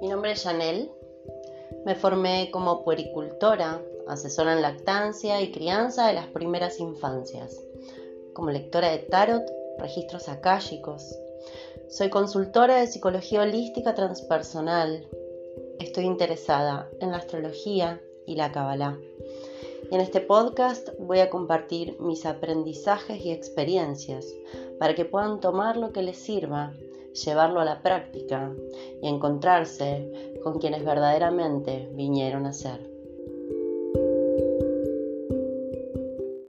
Mi nombre es Janel. Me formé como puericultora, asesora en lactancia y crianza de las primeras infancias, como lectora de tarot, registros akáshicos. Soy consultora de psicología holística transpersonal. Estoy interesada en la astrología y la Kabbalah. Y en este podcast voy a compartir mis aprendizajes y experiencias para que puedan tomar lo que les sirva, llevarlo a la práctica y encontrarse con quienes verdaderamente vinieron a ser.